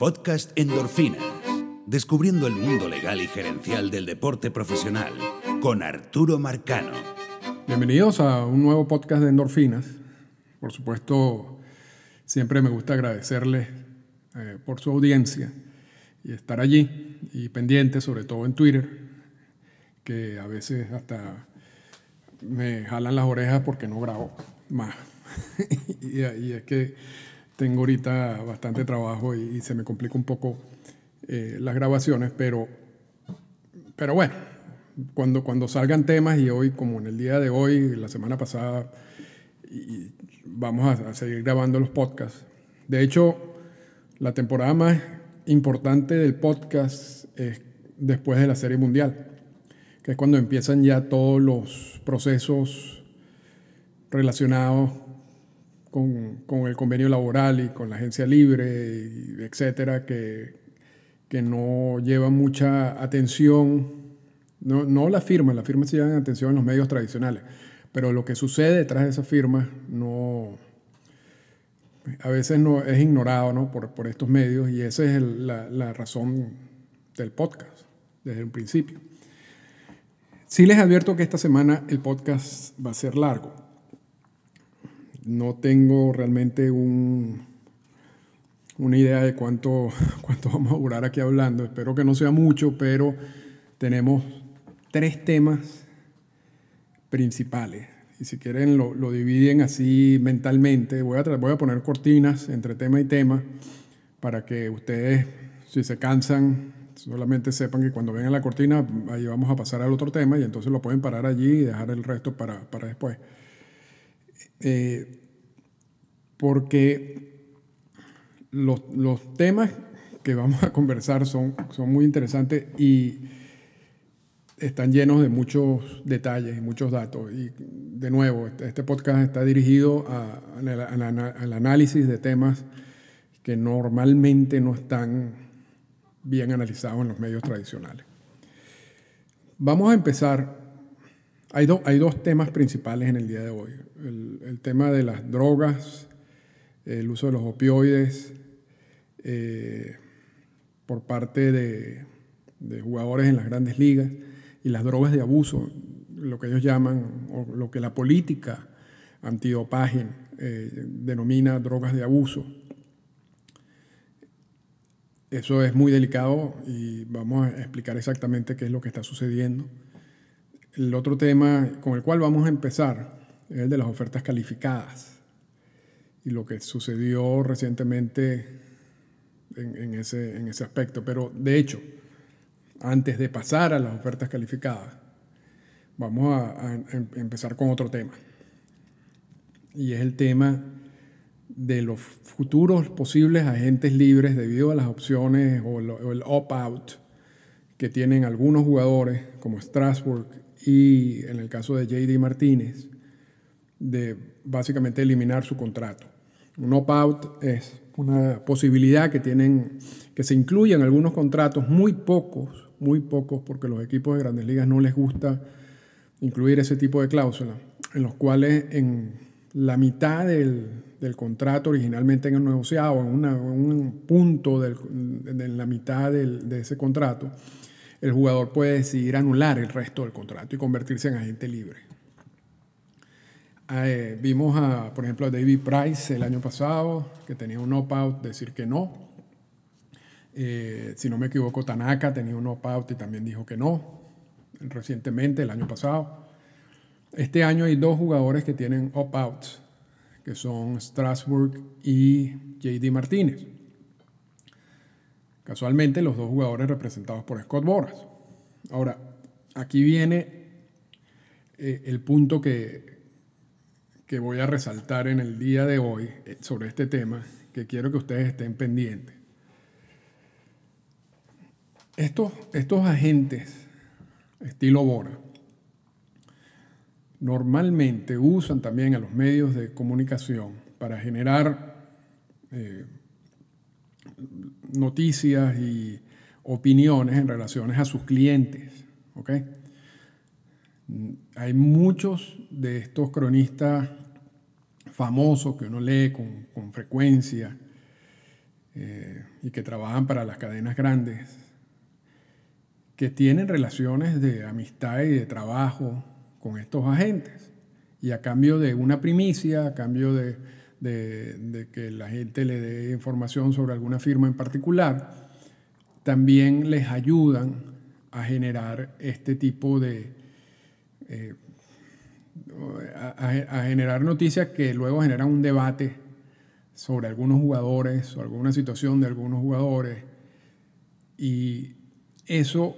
Podcast Endorfinas, descubriendo el mundo legal y gerencial del deporte profesional, con Arturo Marcano. Bienvenidos a un nuevo podcast de Endorfinas. Por supuesto, siempre me gusta agradecerles eh, por su audiencia y estar allí y pendiente, sobre todo en Twitter, que a veces hasta me jalan las orejas porque no grabo más. y, y es que tengo ahorita bastante trabajo y, se me complica un poco eh, las grabaciones, pero, pero bueno, cuando, cuando salgan temas y hoy, como en el día de hoy, la semana pasada, y vamos a, a seguir grabando los podcasts. De hecho, la temporada más importante del podcast es después de la Serie Mundial, que es cuando empiezan ya todos los procesos relacionados con, con, el convenio laboral y con la agencia libre, etcétera, que, que no lleva mucha atención, no, no la firma, la firma sí llevan atención en los medios tradicionales, pero lo que sucede detrás de esa firma no, a veces no, es ignorado ¿no? por, por estos medios y esa es la, la razón del podcast desde un principio. Sí les advierto que esta semana el podcast va a ser largo no tengo realmente un, una idea de cuánto, cuánto vamos a durar aquí hablando. Espero que no sea mucho, pero tenemos tres temas principales. Y si quieren lo, dividen así mentalmente. Voy a, voy a poner cortinas entre tema y tema para que ustedes, si se cansan, solamente sepan que cuando vengan la cortina, ahí vamos a pasar al otro tema y entonces lo pueden parar allí y dejar el resto para, para después. Eh, porque los, los, temas que vamos a conversar son, son muy interesantes y están llenos de muchos detalles y muchos datos. Y de nuevo, este, este podcast está dirigido al análisis de temas que normalmente no están bien analizados en los medios tradicionales. Vamos a empezar. Hay, hay dos temas principales en el día de hoy. El, el tema de las drogas el uso de los opioides eh, por parte de, jugadores en las grandes ligas y las drogas de abuso, lo que ellos llaman, o lo que la política antidopaje eh, denomina drogas de abuso. Eso es muy delicado y vamos a explicar exactamente qué es lo que está sucediendo. El otro tema con el cual vamos a empezar es el de las ofertas calificadas y lo que sucedió recientemente en, ese, aspecto. Pero de hecho, antes de pasar a las ofertas calificadas, vamos a, em, empezar con otro tema. Y es el tema de los futuros posibles agentes libres debido a las opciones o, el opt-out que tienen algunos jugadores como Strasbourg y en el caso de JD Martínez, de básicamente eliminar su contrato. Un opt-out es una posibilidad que tienen, que se incluye en algunos contratos, muy pocos, muy pocos, porque los equipos de grandes ligas no les gusta incluir ese tipo de cláusulas, en los cuales en la mitad del, del contrato originalmente en el negociado, en, una, un punto del, en la mitad del, de ese contrato, el jugador puede decidir anular el resto del contrato y convertirse en agente libre. Eh, vimos, a, por ejemplo, a David Price el año pasado, que tenía un opt-out, decir que no. Eh, si no me equivoco, Tanaka tenía un opt-out y también dijo que no, recientemente, el año pasado. Este año hay dos jugadores que tienen opt-outs, que son Strasburg y JD Martínez. Casualmente, los dos jugadores representados por Scott Boras. Ahora, aquí viene eh, el punto que, que voy a resaltar en el día de hoy eh, sobre este tema, que quiero que ustedes estén pendientes. Estos, estos agentes, estilo Bora, normalmente usan también a los medios de comunicación para generar eh, noticias y opiniones en relaciones a sus clientes. Hay muchos de estos cronistas famosos que uno lee con, frecuencia, eh, y que trabajan para las cadenas grandes, que tienen relaciones de amistad y de trabajo con estos agentes. Y a cambio de una primicia, a cambio de, de que la gente le dé información sobre alguna firma en particular, también les ayudan a generar este tipo de... Eh, a, generar noticias que luego generan un debate sobre algunos jugadores o alguna situación de algunos jugadores. Y eso,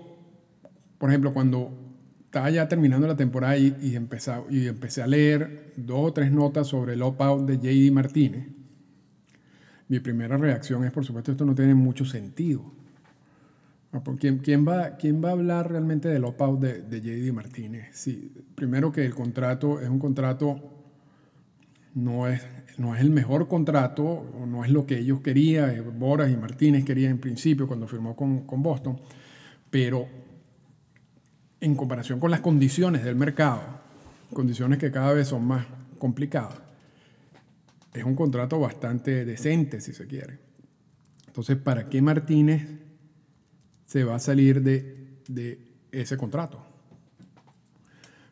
por ejemplo, cuando estaba ya terminando la temporada y, y, y empecé a leer dos o tres notas sobre el opt-out de JD Martínez, mi primera reacción es, por supuesto, esto no tiene mucho sentido. Ah, pues, ¿Quién, quién, va, ¿Quién va a hablar realmente del opt-out de, de JD Martínez? Sí, primero que el contrato es un contrato, no es, no es el mejor contrato, no es lo que ellos querían, eh, Boras y Martínez querían en principio cuando firmó con, con Boston, pero en comparación con las condiciones del mercado, condiciones que cada vez son más complicadas, es un contrato bastante decente, si se quiere. Entonces, ¿para qué Martínez se va a salir de, ese contrato.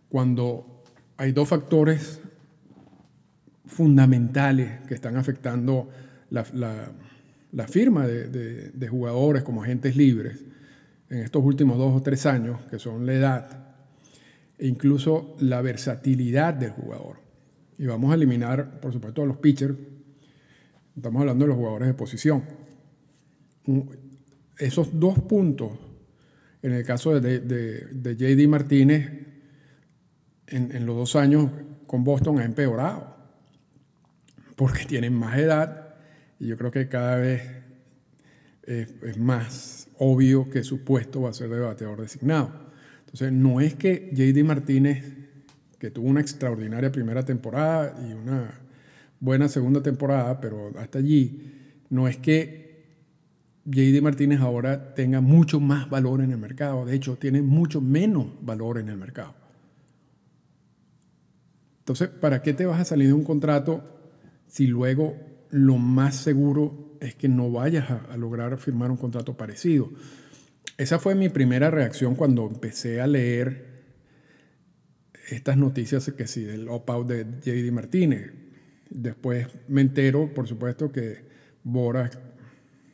Cuando hay dos factores fundamentales que están afectando la, firma de, de, jugadores como agentes libres en estos últimos dos o tres años, que son la edad e incluso la versatilidad del jugador. Y vamos a eliminar, por supuesto, a los pitchers. Estamos hablando de los jugadores de posición esos dos puntos, en el caso de, de, JD Martínez, en, los dos años con Boston ha empeorado, porque tienen más edad y yo creo que cada vez es, más obvio que su puesto va a ser de bateador designado. Entonces, no es que JD Martínez, que tuvo una extraordinaria primera temporada y una buena segunda temporada, pero hasta allí, no es que JD Martínez ahora tenga mucho más valor en el mercado. De hecho, tiene mucho menos valor en el mercado. Entonces, ¿para qué te vas a salir de un contrato si luego lo más seguro es que no vayas a, lograr firmar un contrato parecido? Esa fue mi primera reacción cuando empecé a leer estas noticias que sí, del opt-out de JD Martínez. Después me entero, por supuesto, que Boras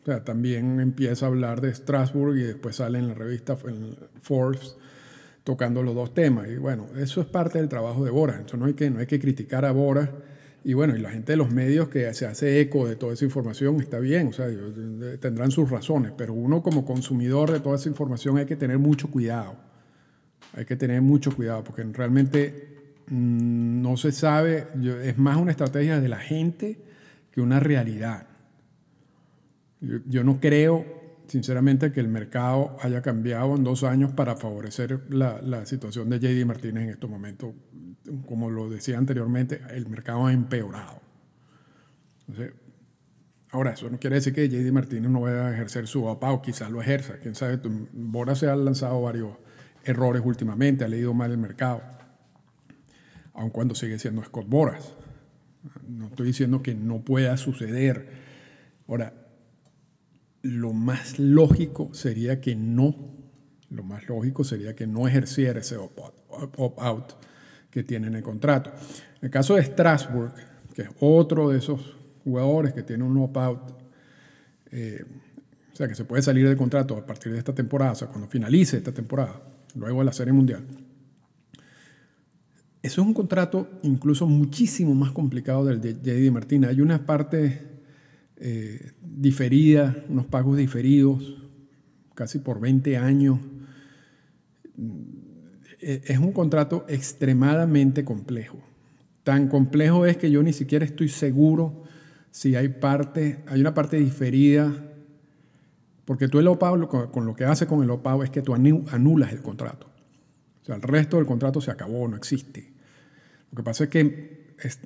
o sea, también empieza a hablar de Strasbourg y después sale en la revista Forbes tocando los dos temas. Y bueno, eso es parte del trabajo de Bora. Entonces no hay que, no hay que criticar a Bora. Y bueno, y la gente de los medios que se hace eco de toda esa información está bien, o sea, tendrán sus razones, pero uno como consumidor de toda esa información hay que tener mucho cuidado. Hay que tener mucho cuidado porque realmente mm, no se sabe, es más una estrategia de la gente que una realidad. Yo, no creo, sinceramente, que el mercado haya cambiado en dos años para favorecer la, situación de JD Martínez en estos momentos. Como lo decía anteriormente, el mercado ha empeorado. ahora, eso no quiere decir que JD Martínez no vaya a ejercer su o quizás lo ejerza. Quién sabe, Bora se ha lanzado varios errores últimamente, ha leído mal el mercado, aun cuando sigue siendo Scott Boras. No estoy diciendo que no pueda suceder. Ahora, lo más lógico sería que no, lo más lógico sería que no ejerciera ese opt-out que tiene en el contrato. En el caso de Strasbourg, que es otro de esos jugadores que tiene un opt-out, eh, o sea, que se puede salir del contrato a partir de esta temporada, o sea, cuando finalice esta temporada, luego de la Serie Mundial. Eso es un contrato incluso muchísimo más complicado del de JD Martínez. Hay una parte eh, diferida, unos pagos diferidos, casi por 20 años. Eh, es un contrato extremadamente complejo. Tan complejo es que yo ni siquiera estoy seguro si hay parte, hay una parte diferida, porque tú el OPAO, con lo que hace con el OPAO es que tú anulas el contrato. O sea, el resto del contrato se acabó, no existe. Lo que pasa es que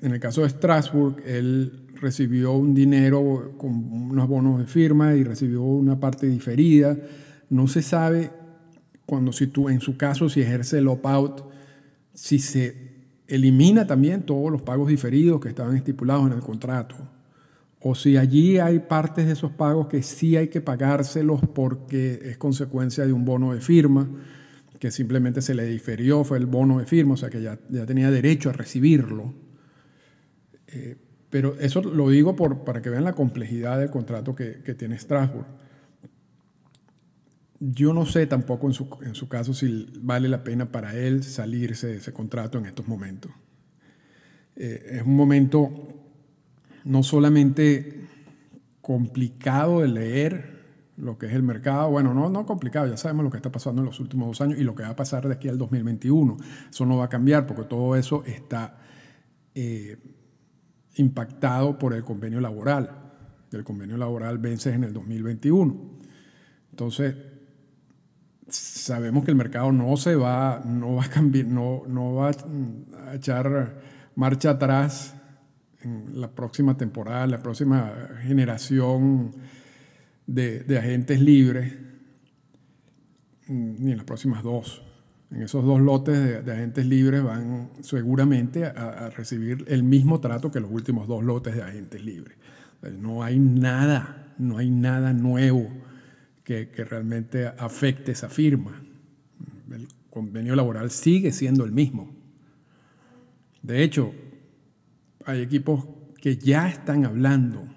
en el caso de Strasbourg, él recibió un dinero con unos bonos de firma y recibió una parte diferida. No se sabe cuando si tú, en su caso, si ejerce el opt-out, si se elimina también todos los pagos diferidos que estaban estipulados en el contrato. o si allí hay partes de esos pagos que sí hay que pagárselos porque es consecuencia de un bono de firma, que simplemente se le diferió, fue el bono de firma, o sea que ya, ya tenía derecho a recibirlo. Eh, pero eso lo digo por, para que vean la complejidad del contrato que, que tiene Strasbourg. Yo no sé tampoco en su, en su, caso si vale la pena para él salirse de ese contrato en estos momentos. Eh, es un momento no solamente complicado de leer lo que es el mercado, bueno, no, no complicado, ya sabemos lo que está pasando en los últimos dos años y lo que va a pasar de aquí al 2021. Eso no va a cambiar porque todo eso está eh, impactado por el convenio laboral. El convenio laboral vence en el 2021. Entonces, sabemos que el mercado no se va, no va a cambiar, no, no va a echar marcha atrás en la próxima temporada, la próxima generación de, de agentes libres, ni en las próximas dos. En esos dos lotes de, agentes libres van seguramente a, recibir el mismo trato que los últimos dos lotes de agentes libres. No hay nada, no hay nada nuevo que, realmente afecte esa firma. El convenio laboral sigue siendo el mismo. De hecho, hay equipos que ya están hablando,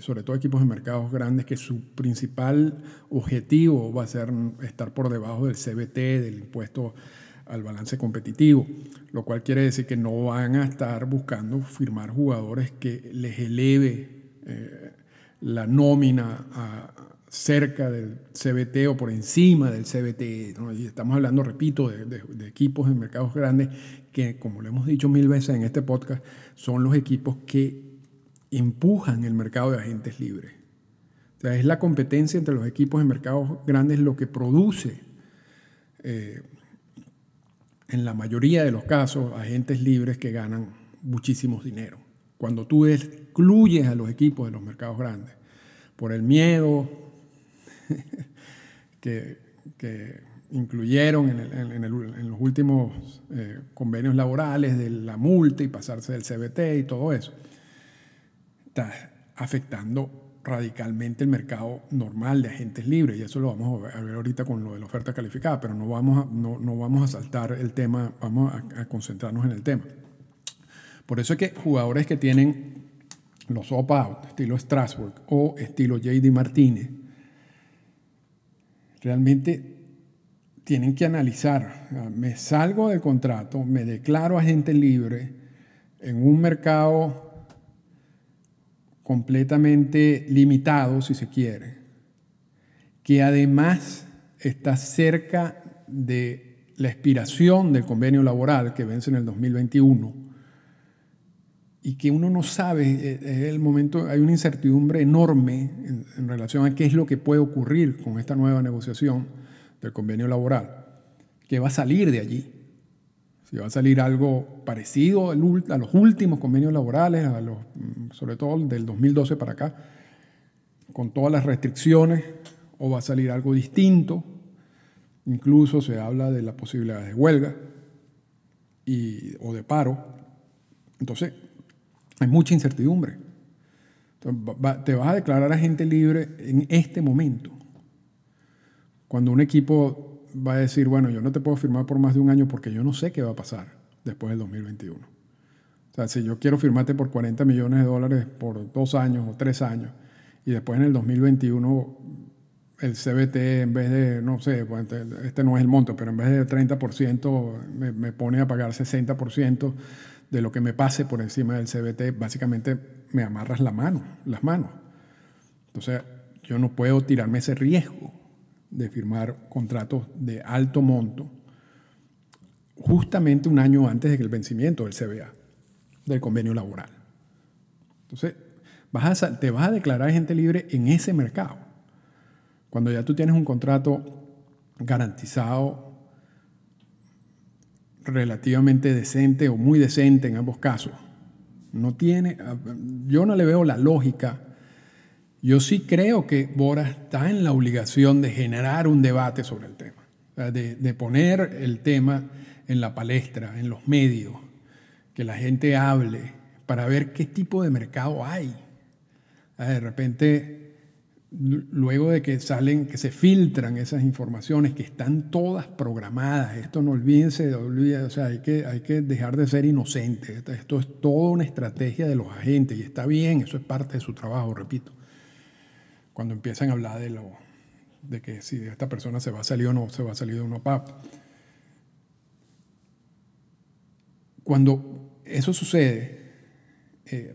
sobre todo equipos de mercados grandes, que su principal objetivo va a ser estar por debajo del CBT, del impuesto al balance competitivo, lo cual quiere decir que no van a estar buscando firmar jugadores que les eleve eh, la nómina a, cerca del CBT o por encima del CBT. Estamos hablando, repito, de, de, de, equipos de mercados grandes que, como lo hemos dicho mil veces en este podcast, son los equipos que empujan el mercado de agentes libres. O sea, es la competencia entre los equipos de mercados grandes lo que produce, eh, en la mayoría de los casos, agentes libres que ganan muchísimos dinero. Cuando tú excluyes a los equipos de los mercados grandes por el miedo, que, que, incluyeron en, el, en, el, en los últimos eh, convenios laborales de la multa y pasarse del CBT y todo eso, está afectando radicalmente el mercado normal de agentes libres y eso lo vamos a ver ahorita con lo de la oferta calificada, pero no vamos a, no, no vamos a saltar el tema, vamos a, a concentrarnos en el tema. Por eso es que jugadores que tienen los opt-out, estilo Strasbourg o estilo JD Martínez, realmente tienen que analizar, me salgo del contrato, me declaro agente libre en un mercado completamente limitado, si se quiere, que además está cerca de la expiración del convenio laboral que vence en el 2021 y que uno no sabe, eh, es el momento, hay una incertidumbre enorme en, en, relación a qué es lo que puede ocurrir con esta nueva negociación del convenio laboral, que va a salir de allí. Si va a salir algo parecido a los últimos convenios laborales, a los, mm, sobre todo del 2012 para acá, con todas las restricciones, o va a salir algo distinto. Incluso se habla de la posibilidad de huelga y, o de paro. Entonces, hay mucha incertidumbre. Entonces, te vas a declarar agente libre en este momento. Cuando un equipo va a decir, bueno, yo no te puedo firmar por más de un año porque yo no sé qué va a pasar después del 2021. O sea, si yo quiero firmarte por 40 millones de dólares por dos años o tres años y después en el 2021 el CBT en vez de, no sé, pues, este no es el monto, pero en vez de 30% me, me pone a pagar 60% de lo que me pase por encima del CBT, básicamente me amarras la mano, las manos. Entonces, yo no puedo tirarme ese riesgo de firmar contratos de alto monto justamente un año antes del vencimiento del CBA, del convenio laboral. Entonces, te vas a declarar gente libre en ese mercado. Cuando ya tú tienes un contrato garantizado relativamente decente o muy decente en ambos casos. No tiene, yo no le veo la lógica. Yo sí creo que Bora está en la obligación de generar un debate sobre el tema, de, de poner el tema en la palestra, en los medios, que la gente hable para ver qué tipo de mercado hay. De repente, luego de que salen, que se filtran esas informaciones que están todas programadas, esto no olvídense, o sea, hay que, hay que dejar de ser inocentes. Esto es toda una estrategia de los agentes y está bien, eso es parte de su trabajo, repito. Cuando empiezan a hablar de lo de que si esta persona se va a salir o no se va a salir de una PAP. Cuando eso sucede, eh,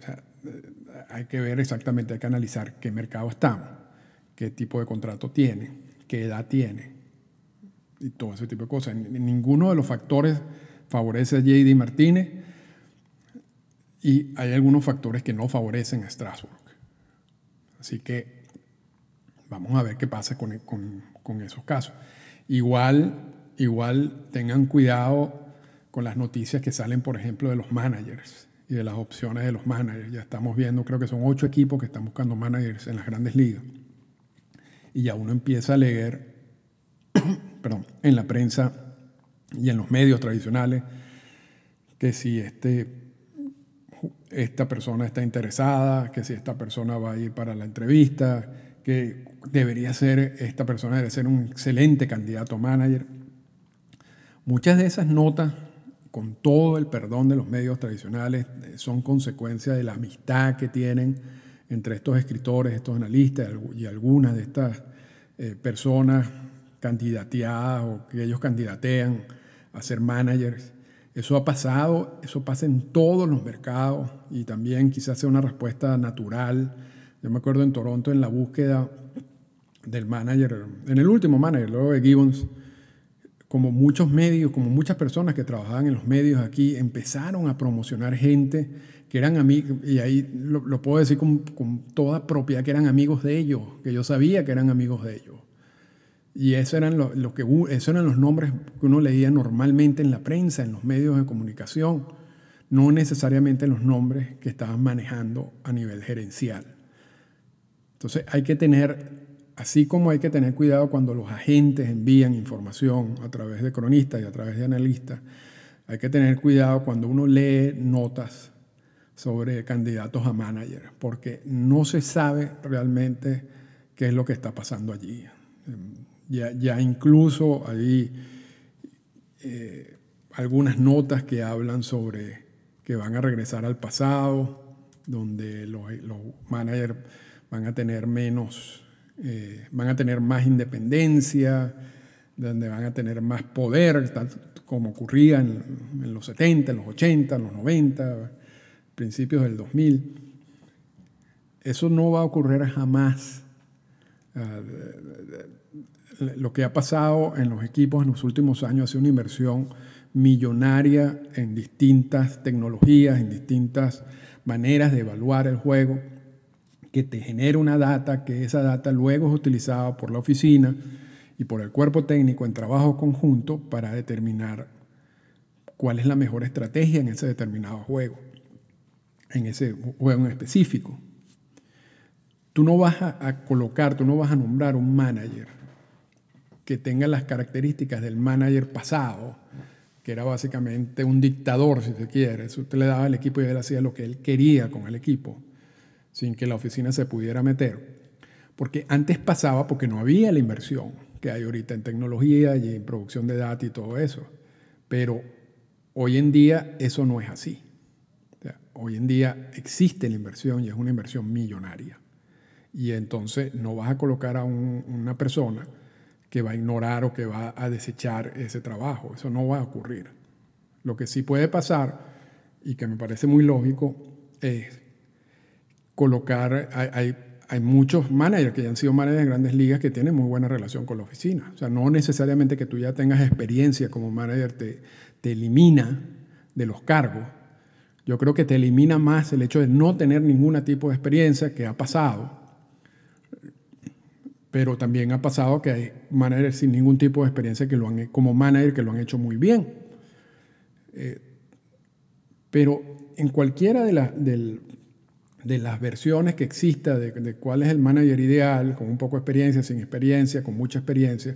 hay que ver exactamente, hay que analizar qué mercado estamos, qué tipo de contrato tiene, qué edad tiene y todo ese tipo de cosas. Ninguno de los factores favorece a JD Martínez y hay algunos factores que no favorecen a Strasbourg. Así que vamos a ver qué pasa con, con esos casos. Igual, igual tengan cuidado con las noticias que salen, por ejemplo, de los managers y de las opciones de los managers. Ya estamos viendo, creo que son ocho equipos que están buscando managers en las grandes ligas. Y ya uno empieza a leer, perdón, en la prensa y en los medios tradicionales que si este, esta persona está interesada, que si esta persona va a ir para la entrevista, que debería ser, esta persona debe ser un excelente candidato manager. Muchas de esas notas con todo el perdón de los medios tradicionales, son consecuencia de la amistad que tienen entre estos escritores, estos analistas y algunas de estas eh, personas candidateadas o que ellos candidatean a ser managers. Eso ha pasado, eso pasa en todos los mercados y también quizás sea una respuesta natural. Yo me acuerdo en Toronto en la búsqueda del manager, en el último manager, luego de Gibbons, como muchos medios, como muchas personas que trabajaban en los medios aquí, empezaron a promocionar gente que eran amigos, y ahí lo, puedo decir con, toda propiedad, que eran amigos de ellos, que yo sabía que eran amigos de ellos. Y esos eran, lo, que, esos eran los nombres que uno leía normalmente en la prensa, en los medios de comunicación, no necesariamente los nombres que estaban manejando a nivel gerencial. Entonces hay que tener Así como hay que tener cuidado cuando los agentes envían información a través de cronistas y a través de analistas, hay que tener cuidado cuando uno lee notas sobre candidatos a manager, porque no se sabe realmente qué es lo que está pasando allí. Ya, incluso hay eh, algunas notas que hablan sobre que van a regresar al pasado, donde los, los managers van a tener menos eh, van a tener más independencia, donde van a tener más poder, como ocurría en, los 70, en los 80, en los 90, principios del 2000. Eso no va a ocurrir jamás. Ah, lo que ha pasado en los equipos en los últimos años ha sido una inversión millonaria en distintas tecnologías, en distintas maneras de evaluar el juego que te genera una data, que esa data luego es utilizada por la oficina y por el cuerpo técnico en trabajo conjunto para determinar cuál es la mejor estrategia en ese determinado juego, en ese juego en específico. Tú no vas a, colocar, tú no vas a nombrar un manager que tenga las características del manager pasado, que era básicamente un dictador, si se quiere. Usted le daba al equipo y él hacía lo que él quería con el equipo sin que la oficina se pudiera meter. Porque antes pasaba porque no había la inversión que hay ahorita en tecnología y en producción de datos y todo eso. Pero hoy en día eso no es así. Hoy en día existe la inversión y es una inversión millonaria. Y entonces no vas a colocar a una persona que va a ignorar o que va a desechar ese trabajo. Eso no va a ocurrir. Lo que sí puede pasar, y que me parece muy lógico, es colocar, hay, hay, muchos managers que ya han sido managers en grandes ligas que tienen muy buena relación con la oficina. O sea, no necesariamente que tú ya tengas experiencia como manager te, te elimina de los cargos. Yo creo que te elimina más el hecho de no tener ningún tipo de experiencia que ha pasado. Pero también ha pasado que hay managers sin ningún tipo de experiencia que lo han, como manager que lo han hecho muy bien. Eh, pero en cualquiera de, del, de las versiones que exista de, cuál es el manager ideal, con un poco de experiencia, sin experiencia, con mucha experiencia,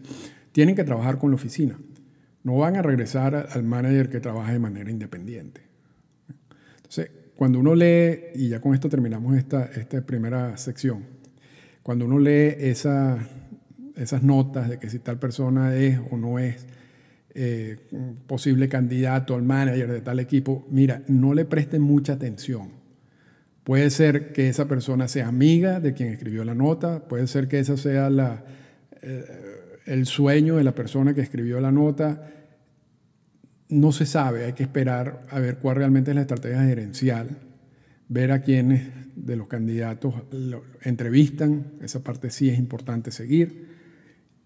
tienen que trabajar con la oficina. No van a regresar al manager que trabaja de manera independiente. Cuando uno lee, y ya con esto terminamos esta, esta primera sección, cuando uno lee esa, esas notas de que si tal persona es o no es eh, posible candidato al manager de tal equipo, mira, no le presten mucha atención. Puede ser que esa persona sea amiga de quien escribió la nota, puede ser que ese sea la, eh, el sueño de la persona que escribió la nota. No se sabe, hay que esperar a ver cuál realmente es la estrategia gerencial, ver a quiénes de los candidatos lo entrevistan, esa parte sí es importante seguir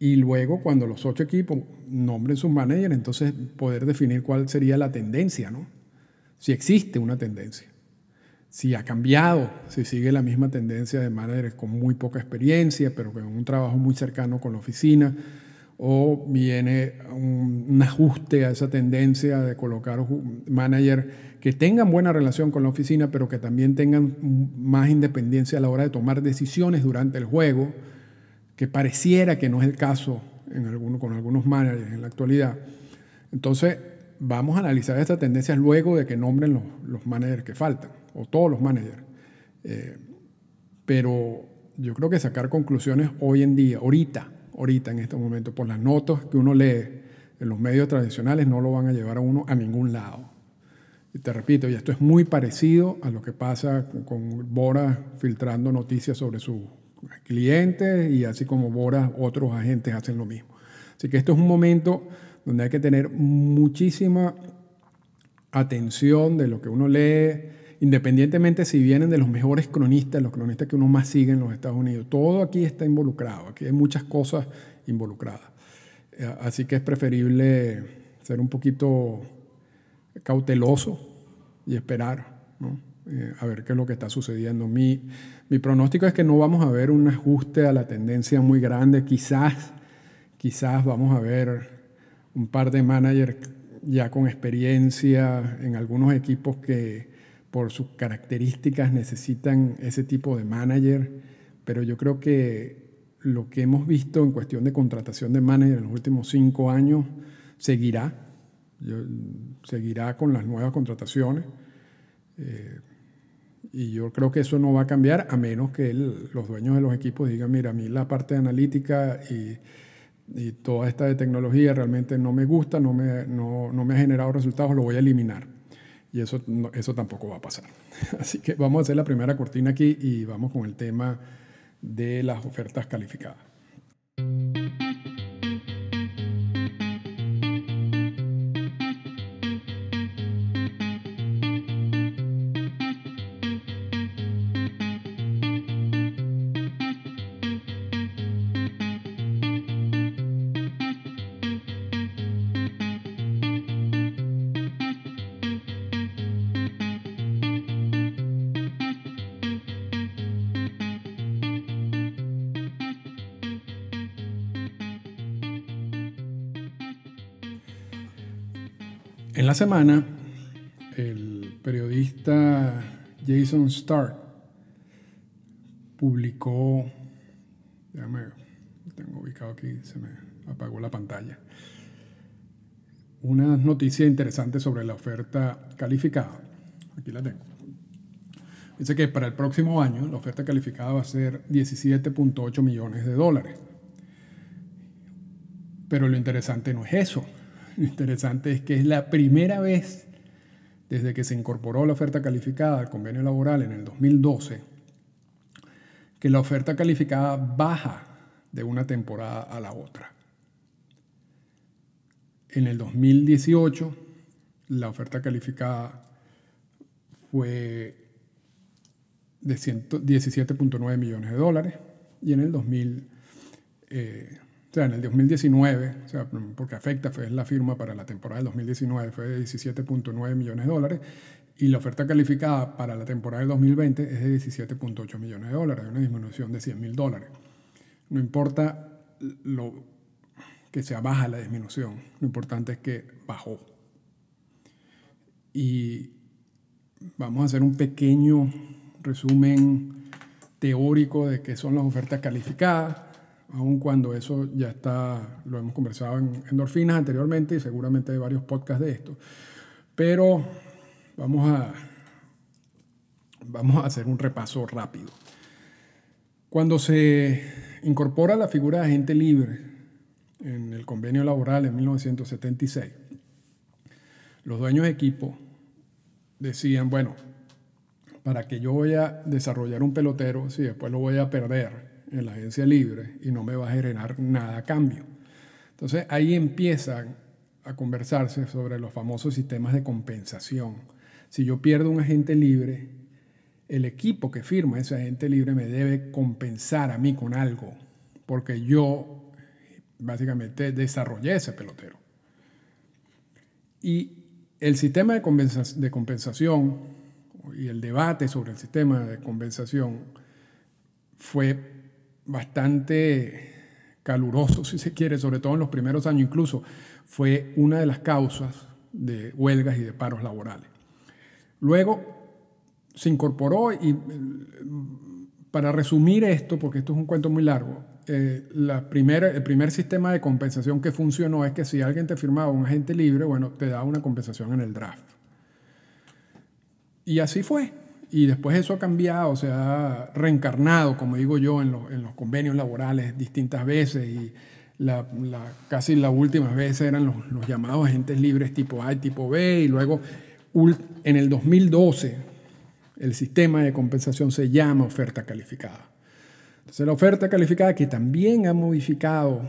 y luego cuando los ocho equipos nombren sus managers, entonces poder definir cuál sería la tendencia, ¿no? Si existe una tendencia, si ha cambiado, si sigue la misma tendencia de managers con muy poca experiencia, pero con un trabajo muy cercano con la oficina, o viene un, ajuste a esa tendencia de colocar managers que tengan buena relación con la oficina, pero que también tengan más independencia a la hora de tomar decisiones durante el juego que pareciera que no es el caso con algunos managers en la actualidad. Entonces, vamos a analizar estas tendencias luego de que nombren los, los managers que faltan, o todos los managers. Eh, pero yo creo que sacar conclusiones hoy en día, ahorita, ahorita en este momento, por las notas que uno lee en los medios tradicionales, no lo van a llevar a uno a ningún lado. Y te repito, y esto es muy parecido a lo que pasa con Bora filtrando noticias sobre su clientes y así como Bora, otros agentes hacen lo mismo. Así que esto es un momento donde hay que tener muchísima atención de lo que uno lee, independientemente si vienen de los mejores cronistas, los cronistas que uno más sigue en los Estados Unidos. Todo aquí está involucrado, aquí hay muchas cosas involucradas. Eh, así que es preferible ser un poquito cauteloso y esperar, eh, a ver qué es lo que está sucediendo. Mi, mi pronóstico es que no vamos a ver un ajuste a la tendencia muy grande. Quizás, quizás vamos a ver un par de managers ya con experiencia en algunos equipos que por sus características necesitan ese tipo de manager, pero yo creo que lo que hemos visto en cuestión de contratación de manager en los últimos cinco años seguirá, seguirá con las nuevas contrataciones. Eh, y yo creo que eso no va a cambiar a menos que los dueños de los equipos digan, mira, a mí la parte analítica y, y toda esta de tecnología realmente no me gusta, no me, no, no me ha generado resultados, lo voy a eliminar. Y eso, eso tampoco va a pasar. Así que vamos a hacer la primera cortina aquí y vamos con el tema de las ofertas calificadas. En la semana, el periodista Jason Stark publicó, déjame, tengo ubicado aquí, se me apagó la pantalla, una noticia interesante sobre la oferta calificada. Aquí la tengo. Dice que para el próximo año la oferta calificada va a ser 17.8 millones de dólares. Pero lo interesante no es eso interesante es que es la primera vez desde que se incorporó la oferta calificada al convenio laboral en el 2012 que la oferta calificada baja de una temporada a la otra. En el 2018 la oferta calificada fue de 17.9 millones de dólares y en el 2000 o sea, en el 2019, o sea, porque afecta, fue la firma para la temporada del 2019, fue de 17.9 millones de dólares y la oferta calificada para la temporada del 2020 es de 17.8 millones de dólares, una disminución de 100 mil dólares. No importa lo que sea baja la disminución, lo importante es que bajó. Y vamos a hacer un pequeño resumen teórico de qué son las ofertas calificadas aun cuando eso ya está, lo hemos conversado en endorfinas anteriormente y seguramente hay varios podcasts de esto. Pero vamos a, Vamos a hacer un repaso rápido. Cuando se incorpora la figura de agente libre en el convenio laboral en 1976, los dueños de equipo decían, bueno, para que yo voy a desarrollar un pelotero si después lo voy a perder en la agencia libre y no me va a generar nada a cambio. Entonces ahí empiezan a conversarse sobre los famosos sistemas de compensación. Si yo pierdo un agente libre, el equipo que firma ese agente libre me debe compensar a mí con algo, porque yo básicamente desarrollé ese pelotero. Y el sistema de, compensación y el debate sobre el sistema de compensación fue bastante caluroso, si se quiere, sobre todo en los primeros años, incluso fue una de las causas de huelgas y de paros laborales. Luego se incorporó y para resumir esto, porque esto es un cuento muy largo, eh, la primera, el primer sistema de compensación que funcionó es que si alguien te firmaba un agente libre, bueno, te daba una compensación en el draft. Y así fue. Y después eso ha cambiado, se ha reencarnado, como digo yo, en, en los convenios laborales distintas veces. Y la, casi las últimas veces eran los, los, llamados agentes libres tipo A y tipo B. Y luego, en el 2012, el sistema de compensación se llama oferta calificada. Entonces, la oferta calificada, que también ha modificado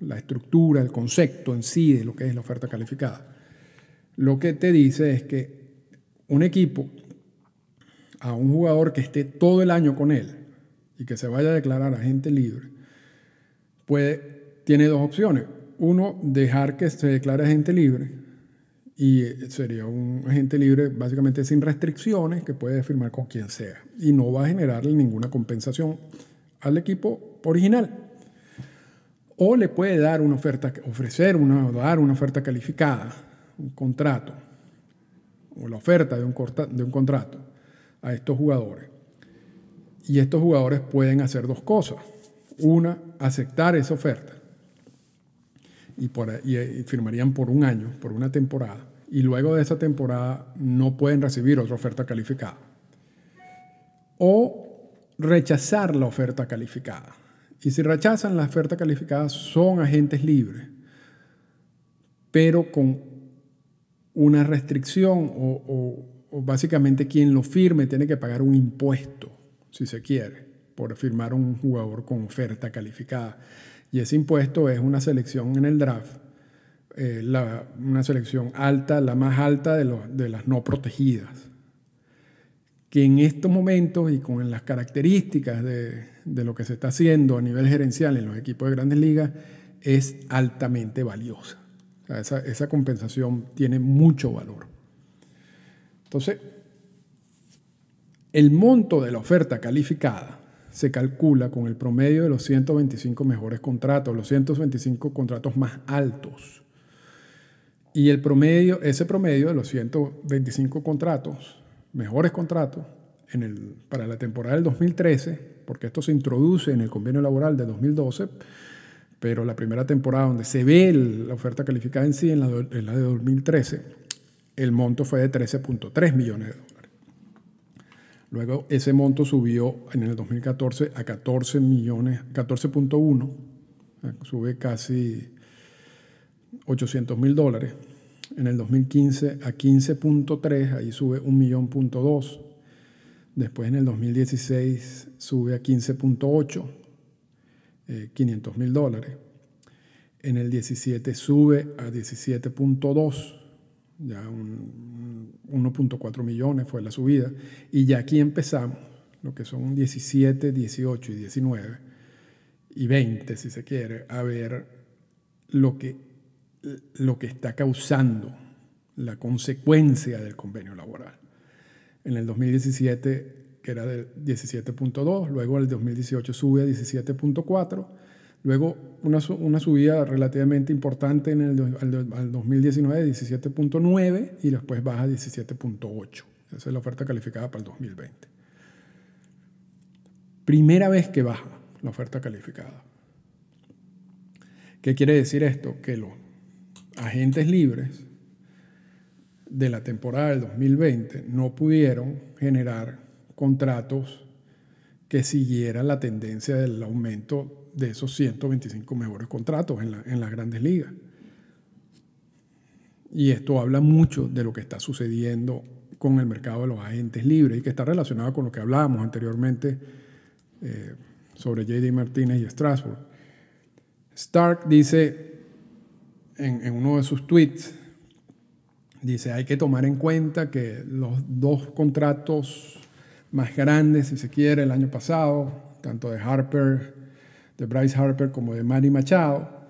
la estructura, el concepto en sí de lo que es la oferta calificada, lo que te dice es que un equipo a un jugador que esté todo el año con él y que se vaya a declarar agente libre, tiene dos opciones. Uno, dejar que se declare agente libre y sería un agente libre básicamente sin restricciones que puede firmar con quien sea y no va a generarle ninguna compensación al equipo original. O le puede dar una oferta, ofrecer una, dar una oferta calificada, un contrato, o la oferta de un contrato a estos jugadores. Y estos jugadores pueden hacer dos cosas. Una, aceptar esa oferta y, por, y, firmarían por un año, por una temporada. Y luego de esa temporada no pueden recibir otra oferta calificada. O rechazar la oferta calificada. Y si rechazan la oferta calificada, son agentes libres, pero con una restricción o, básicamente quien lo firme tiene que pagar un impuesto, si se quiere, por firmar un jugador con oferta calificada. Y ese impuesto es una selección en el draft, eh, una selección alta, la más alta de, las no protegidas que en estos momentos y con las características de, lo que se está haciendo a nivel gerencial en los equipos de grandes ligas es altamente valiosa. esa compensación tiene mucho valor. Entonces, el monto de la oferta calificada se calcula con el promedio de los 125 mejores contratos, los 125 contratos más altos. Y el promedio, ese promedio de los 125 contratos mejores contratos para la temporada del 2013, porque esto se introduce en el convenio laboral de 2012, pero la primera temporada donde se ve la oferta calificada en sí, en la, en la de 2013, el monto fue de 13.3 millones de dólares. Luego ese monto subió en el 2014 a 14 millones, 14.1, sube casi 800 mil dólares en el 2015 a 15.3, ahí sube 1.2. Después en el 2016 sube a 15.8, 500 mil dólares. En el 17 sube a 17.2, ya 1.4 millones fue la subida. Y ya aquí empezamos, lo que son 17, 18 y 19 y 20, si se quiere, a ver lo que lo que está causando la consecuencia del convenio laboral. En el 2017, que era de 17.2, luego el 2018 sube a 17.4, luego una, una, subida relativamente importante en el al, 2019 de 17.9 y después baja a 17.8. Esa es la oferta calificada para el 2020. Primera vez que baja la oferta calificada. ¿Qué quiere decir esto? Que los agentes libres de la temporada del 2020 no pudieron generar contratos que siguieran la tendencia del aumento de esos 125 mejores contratos en, en las grandes ligas. Y esto habla mucho de lo que está sucediendo con el mercado de los agentes libres y que está relacionado con lo que hablábamos anteriormente eh, sobre JD Martínez y Strasbourg. Stark dice en, uno de sus tweets, dice, hay que tomar en cuenta que los dos contratos más grandes, si se quiere, el año pasado, tanto de Harper, de Bryce Harper como de Manny Machado,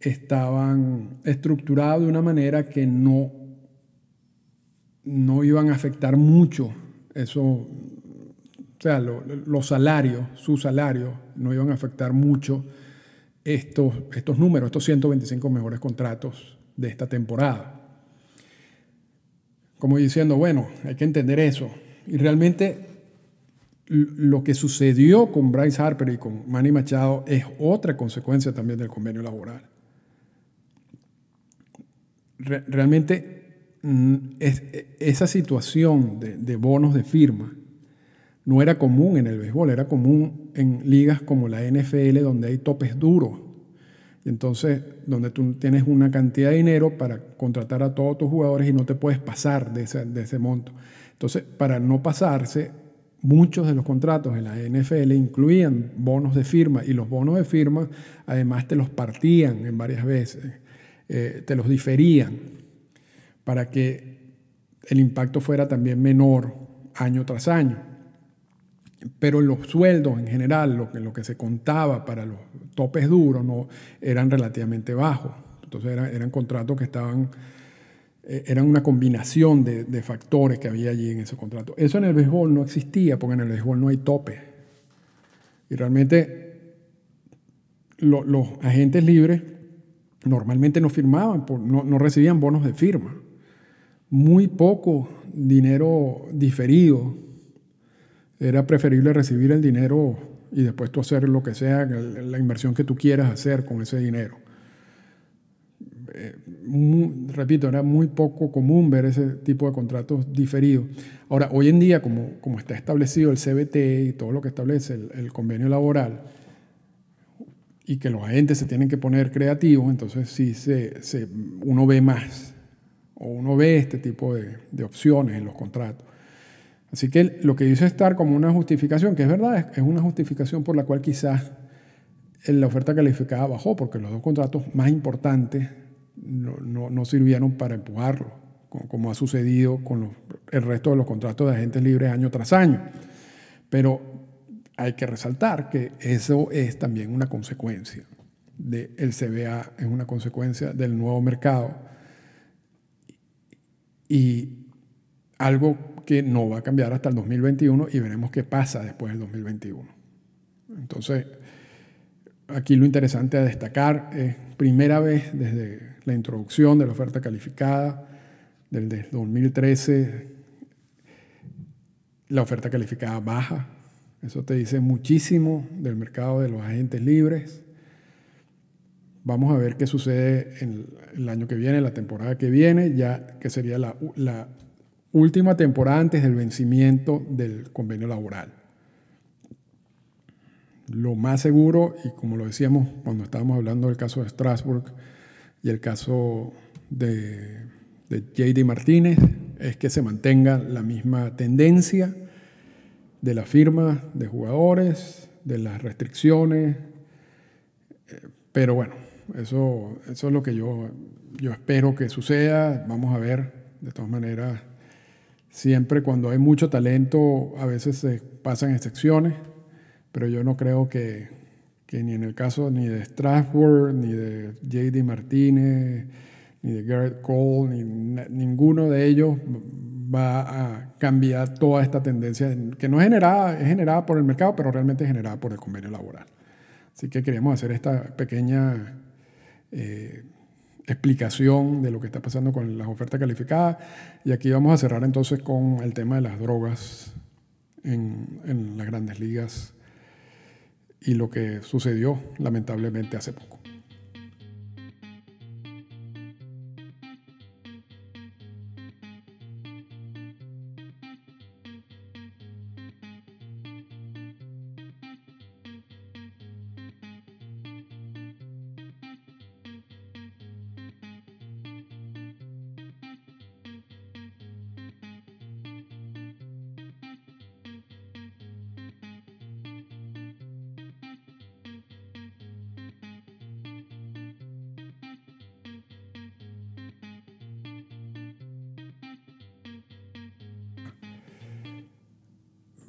estaban estructurados de una manera que no, no iban a afectar mucho eso, o sea, los salarios, sus salarios, no iban a afectar mucho estos, estos números, estos 125 mejores contratos de esta temporada. Como diciendo, bueno, hay que entender eso. Y realmente lo que sucedió con Bryce Harper y con Manny Machado es otra consecuencia también del convenio laboral realmente mm, esa situación de, bonos de firma no era común en el béisbol, era común en ligas como la NFL donde hay topes duros. Entonces, donde tú tienes una cantidad de dinero para contratar a todos tus jugadores y no te puedes pasar de ese monto. Entonces, para no pasarse, muchos de los contratos en la NFL incluían bonos de firma y los bonos de firma además te los partían en varias veces. Eh, te los diferían para que el impacto fuera también menor año tras año. Pero los sueldos en general, lo que, se contaba para los topes duros, eran relativamente bajos. Entonces eran contratos que estaban, eh, eran una combinación de, factores que había allí en ese contrato. Eso en el béisbol no existía, porque en el béisbol no hay tope. Y realmente los agentes libres normalmente no firmaban, no, recibían bonos de firma. Muy poco dinero diferido. Era preferible recibir el dinero y después tú hacer lo que sea, la inversión que tú quieras hacer con ese dinero. Repito, era muy poco común ver ese tipo de contratos diferidos. Ahora, hoy en día, como, como está establecido el CBT y todo lo que establece el convenio laboral, y que los agentes se tienen que poner creativos, entonces sí se, uno ve más o uno ve este tipo de, opciones en los contratos. Así que lo que dice estar como una justificación, que es verdad, es una justificación por la cual quizás la oferta calificada bajó, porque los dos contratos más importantes no, no, no sirvieron para empujarlo, como, ha sucedido con el resto de los contratos de agentes libres año tras año. Pero hay que resaltar que eso es también una consecuencia del CBA, es una consecuencia del nuevo mercado y algo que no va a cambiar hasta el 2021 y veremos qué pasa después del 2021. Entonces, aquí lo interesante a destacar es primera vez desde la introducción de la oferta calificada, desde 2013, la oferta calificada baja, eso te dice muchísimo del mercado de los agentes libres. Vamos a ver qué sucede en el año que viene, la temporada que viene, ya que sería la, la última temporada antes del vencimiento del convenio laboral. Lo más seguro, y como lo decíamos cuando estábamos hablando del caso de Strasbourg y el caso de, JD Martínez, es que se mantenga la misma tendencia de la firma de jugadores, de las restricciones. Eh, pero bueno, eso, es lo que yo espero que suceda. Vamos a ver, de todas maneras, siempre cuando hay mucho talento, a veces se pasan excepciones, pero yo no creo que, que ni en el caso ni de Strasbourg, ni de JD Martínez, ni de Garrett Cole, ni ninguno de ellos va a cambiar toda esta tendencia que no es generada, es generada por el mercado, pero realmente es generada por el convenio laboral. Así que queríamos hacer esta pequeña eh, explicación de lo que está pasando con las ofertas calificadas. Y aquí vamos a cerrar entonces con el tema de las drogas en, en las grandes ligas y lo que sucedió lamentablemente hace poco.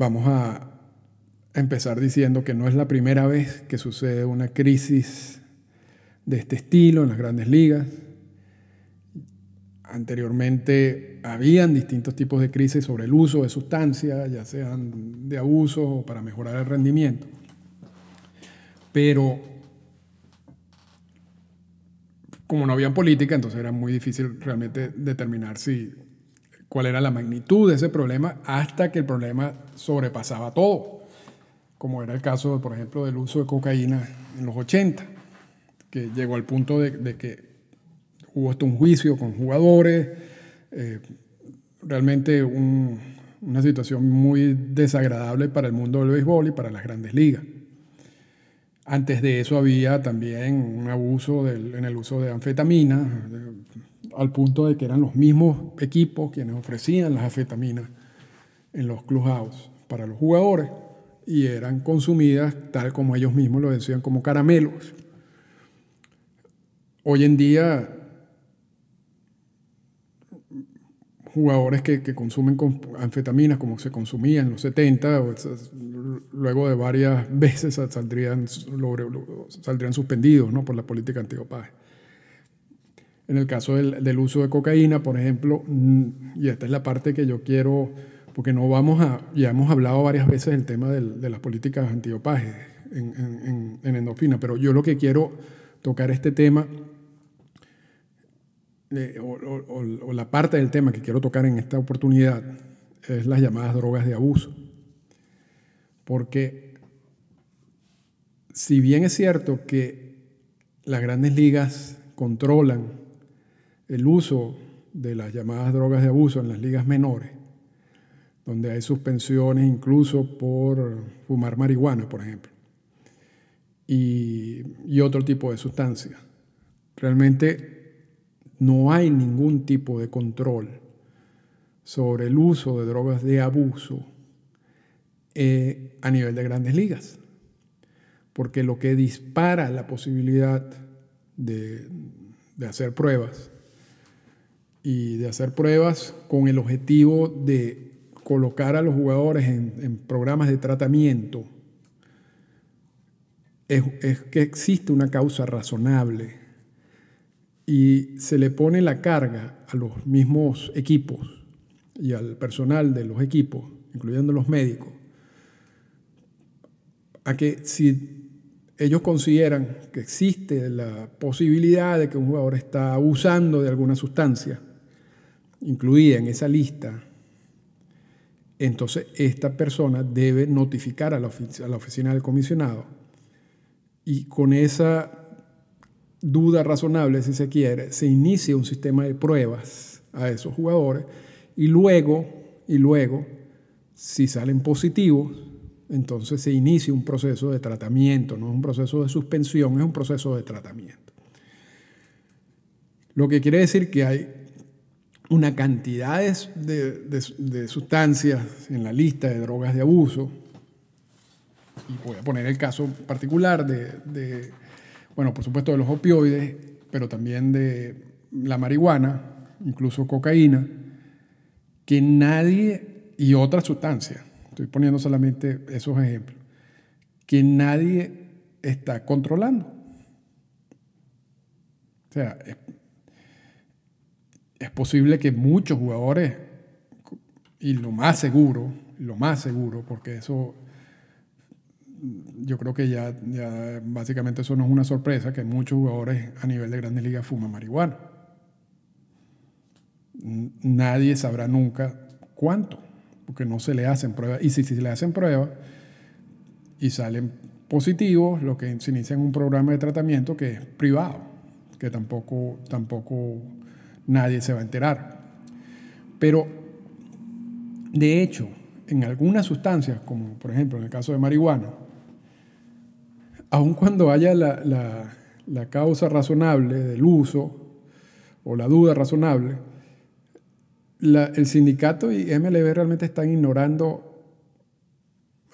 Vamos a empezar diciendo que no es la primera vez que sucede una crisis de este estilo en las grandes ligas. Anteriormente habían distintos tipos de crisis sobre el uso de sustancias, ya sean de abuso o para mejorar el rendimiento. Pero como no había política, entonces era muy difícil realmente determinar si cuál era la magnitud de ese problema hasta que el problema sobrepasaba todo, como era el caso, por ejemplo, del uso de cocaína en los 80, que llegó al punto de, que hubo hasta un juicio con jugadores, eh, realmente una situación muy desagradable para el mundo del béisbol y para las grandes ligas. Antes de eso había también un abuso en el uso de anfetamina, al punto de que eran los mismos equipos quienes ofrecían las anfetaminas en los clubhouse para los jugadores y eran consumidas tal como ellos mismos lo decían como caramelos. Hoy en día jugadores que, consumen anfetaminas como se consumía en los 70, luego de varias veces saldrían, saldrían suspendidos ¿no? por la política antidopaje. En el caso del, uso de cocaína, por ejemplo, mm, y esta es la parte que yo quiero, porque no vamos a, ya hemos hablado varias veces del tema de las políticas antidopaje en, en, pero yo lo que quiero tocar este tema, o, la parte del tema que quiero tocar en esta oportunidad, es las llamadas drogas de abuso. Porque si bien es cierto que las grandes ligas controlan el uso de las llamadas drogas de abuso en las ligas menores, donde hay suspensiones incluso por fumar marihuana, por ejemplo, y, otro tipo de sustancias. Realmente no hay ningún tipo de control sobre el uso de drogas de abuso eh, a nivel de grandes ligas, porque lo que dispara la posibilidad de hacer pruebas y de hacer pruebas con el objetivo de colocar a los jugadores en, programas de tratamiento, es, que existe una causa razonable y se le pone la carga a los mismos equipos y al personal de los equipos, incluyendo los médicos, a que si ellos consideran que existe la posibilidad de que un jugador está abusando de alguna sustancia, incluida en esa lista, entonces esta persona debe notificar a la, oficina del comisionado y con esa duda razonable, si se quiere, se inicia un sistema de pruebas a esos jugadores y luego, y luego, si salen positivos, entonces se inicia un proceso de tratamiento, no es un proceso de suspensión, es un proceso de tratamiento. Lo que quiere decir que hay una cantidad de, sustancias en la lista de drogas de abuso. Y voy a poner el caso particular de, bueno, por supuesto de los opioides, pero también de la marihuana, incluso cocaína, que nadie, y otras sustancias, estoy poniendo solamente esos ejemplos, que nadie está controlando. O sea, es posible que muchos jugadores, y lo más seguro, lo más seguro, porque eso yo creo que ya, ya básicamente eso no es una sorpresa, que muchos jugadores a nivel de grandes ligas fuman marihuana. Nadie sabrá nunca cuánto, porque no se le hacen pruebas. Y si, se le hacen pruebas y salen positivos, lo que se inicia en un programa de tratamiento que es privado, que tampoco, tampoco nadie se va a enterar. Pero, de hecho, en algunas sustancias, como por ejemplo en el caso de marihuana, aun cuando haya la, causa razonable del uso o la duda razonable, el sindicato y MLB realmente están ignorando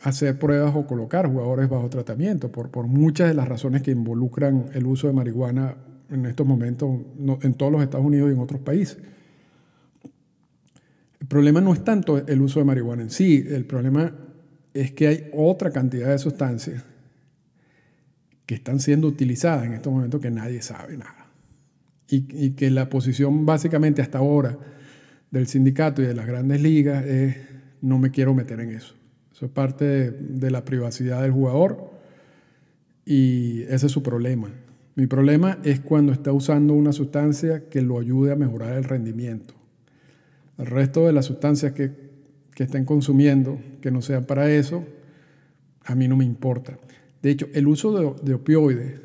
hacer pruebas o colocar jugadores bajo tratamiento por, por muchas de las razones que involucran el uso de marihuana en estos momentos en todos los Estados Unidos y en otros países. El problema no es tanto el uso de marihuana en sí, el problema es que hay otra cantidad de sustancias que están siendo utilizadas en estos momentos que nadie sabe nada. Y, que la posición básicamente hasta ahora del sindicato y de las grandes ligas es no me quiero meter en eso. Eso es parte de la privacidad del jugador y ese es su problema. Mi problema es cuando está usando una sustancia que lo ayude a mejorar el rendimiento. El resto de las sustancias que, que estén consumiendo, que no sean para eso, a mí no me importa. De hecho, el uso de, de opioides,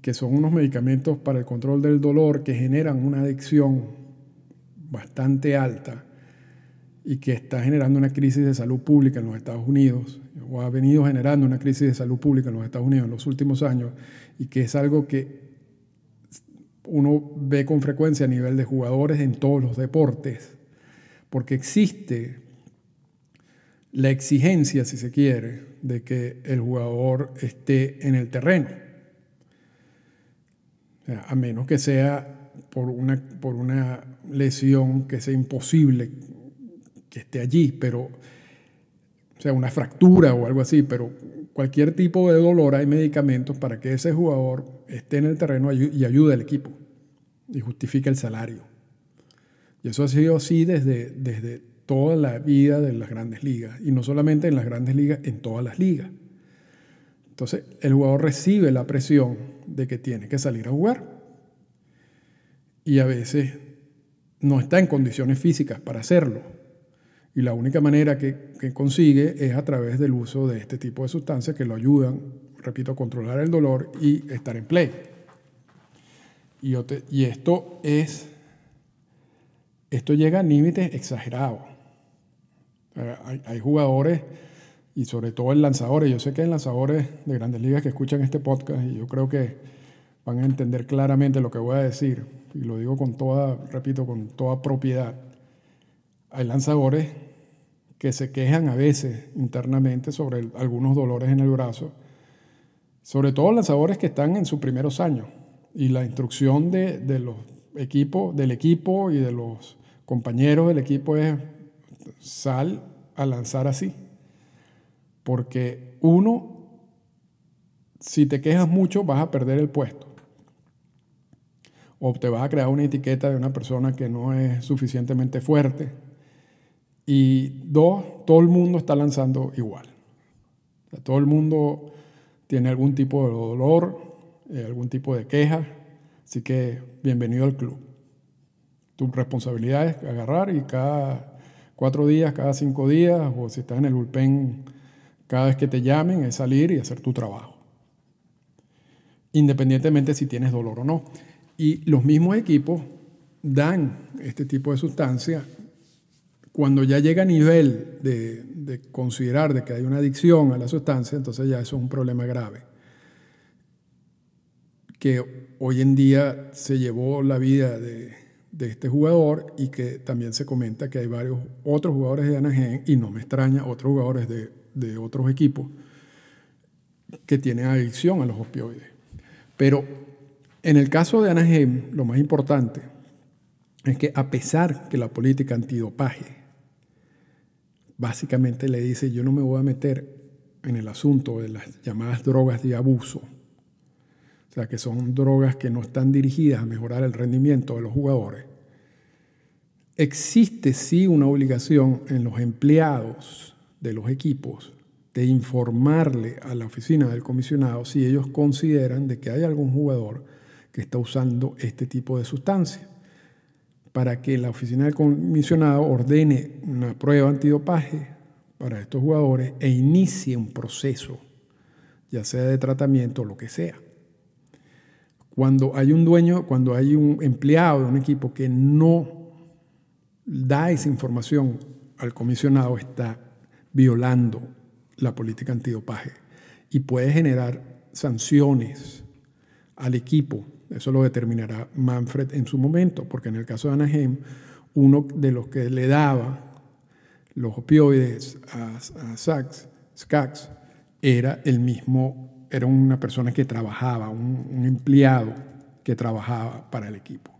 que son unos medicamentos para el control del dolor que generan una adicción bastante alta y que está generando una crisis de salud pública en los Estados Unidos, o ha venido generando una crisis de salud pública en los Estados Unidos en los últimos años, y que es algo que uno ve con frecuencia a nivel de jugadores en todos los deportes, porque existe la exigencia, si se quiere, de que el jugador esté en el terreno. a menos que sea por una, por una lesión que sea imposible que esté allí, pero, o sea, una fractura o algo así, pero cualquier tipo de dolor hay medicamentos para que ese jugador esté en el terreno y ayude al equipo y justifique el salario. Y eso ha sido así desde, desde toda la vida de las grandes ligas, y no solamente en las grandes ligas, en todas las ligas. Entonces, el jugador recibe la presión de que tiene que salir a jugar. Y a veces no está en condiciones físicas para hacerlo. Y la única manera que, consigue es a través del uso de este tipo de sustancias que lo ayudan, repito, a controlar el dolor y estar en play. Y, esto es, esto llega a límites exagerados. Hay, jugadores y sobre todo en lanzadores. Yo sé que hay lanzadores de grandes ligas que escuchan este podcast y yo creo que van a entender claramente lo que voy a decir. Y lo digo con toda, repito, con toda propiedad hay lanzadores que se quejan a veces internamente sobre algunos dolores en el brazo, sobre todo lanzadores que están en sus primeros años. Y la instrucción de, los equipos, del equipo y de los compañeros del equipo es sal a lanzar así. Porque uno, si te quejas mucho, vas a perder el puesto. O te vas a crear una etiqueta de una persona que no es suficientemente fuerte y dos, todo el mundo está lanzando igual. todo el mundo tiene algún tipo de dolor, eh, algún tipo de queja. Así que bienvenido al club. Tu responsabilidad es agarrar y cada cuatro días, cada cinco días, o si estás en el bullpen, cada vez que te llamen, es salir y hacer tu trabajo. Independientemente si tienes dolor o no. Y los mismos equipos dan este tipo de sustancia cuando ya llega a nivel de, considerar de que hay una adicción a la sustancia, entonces ya eso es un problema grave. Que hoy en día se llevó la vida de, este jugador y que también se comenta que hay varios otros jugadores de Anaheim, y no me extraña, otros jugadores de, de otros equipos que tienen adicción a los opioides. Pero en el caso de Anaheim, lo más importante es que a pesar que la política antidopaje básicamente le dice, yo no me voy a meter en el asunto de las llamadas drogas de abuso. O sea, que son drogas que no están dirigidas a mejorar el rendimiento de los jugadores. Existe sí una obligación en los empleados de los equipos de informarle a la oficina del comisionado si ellos consideran de que hay algún jugador que está usando este tipo de sustancia para que la oficina del comisionado ordene una prueba antidopaje para estos jugadores e inicie un proceso, ya sea de tratamiento o lo que sea. Cuando hay un dueño, cuando hay un empleado de un equipo que no da esa información al comisionado, está violando la política antidopaje y puede generar sanciones al equipo eso lo determinará Manfred en su momento, porque en el caso de Anaheim, uno de los que le daba los opioides a, a era el mismo, era una persona que trabajaba, un, empleado que trabajaba para el equipo.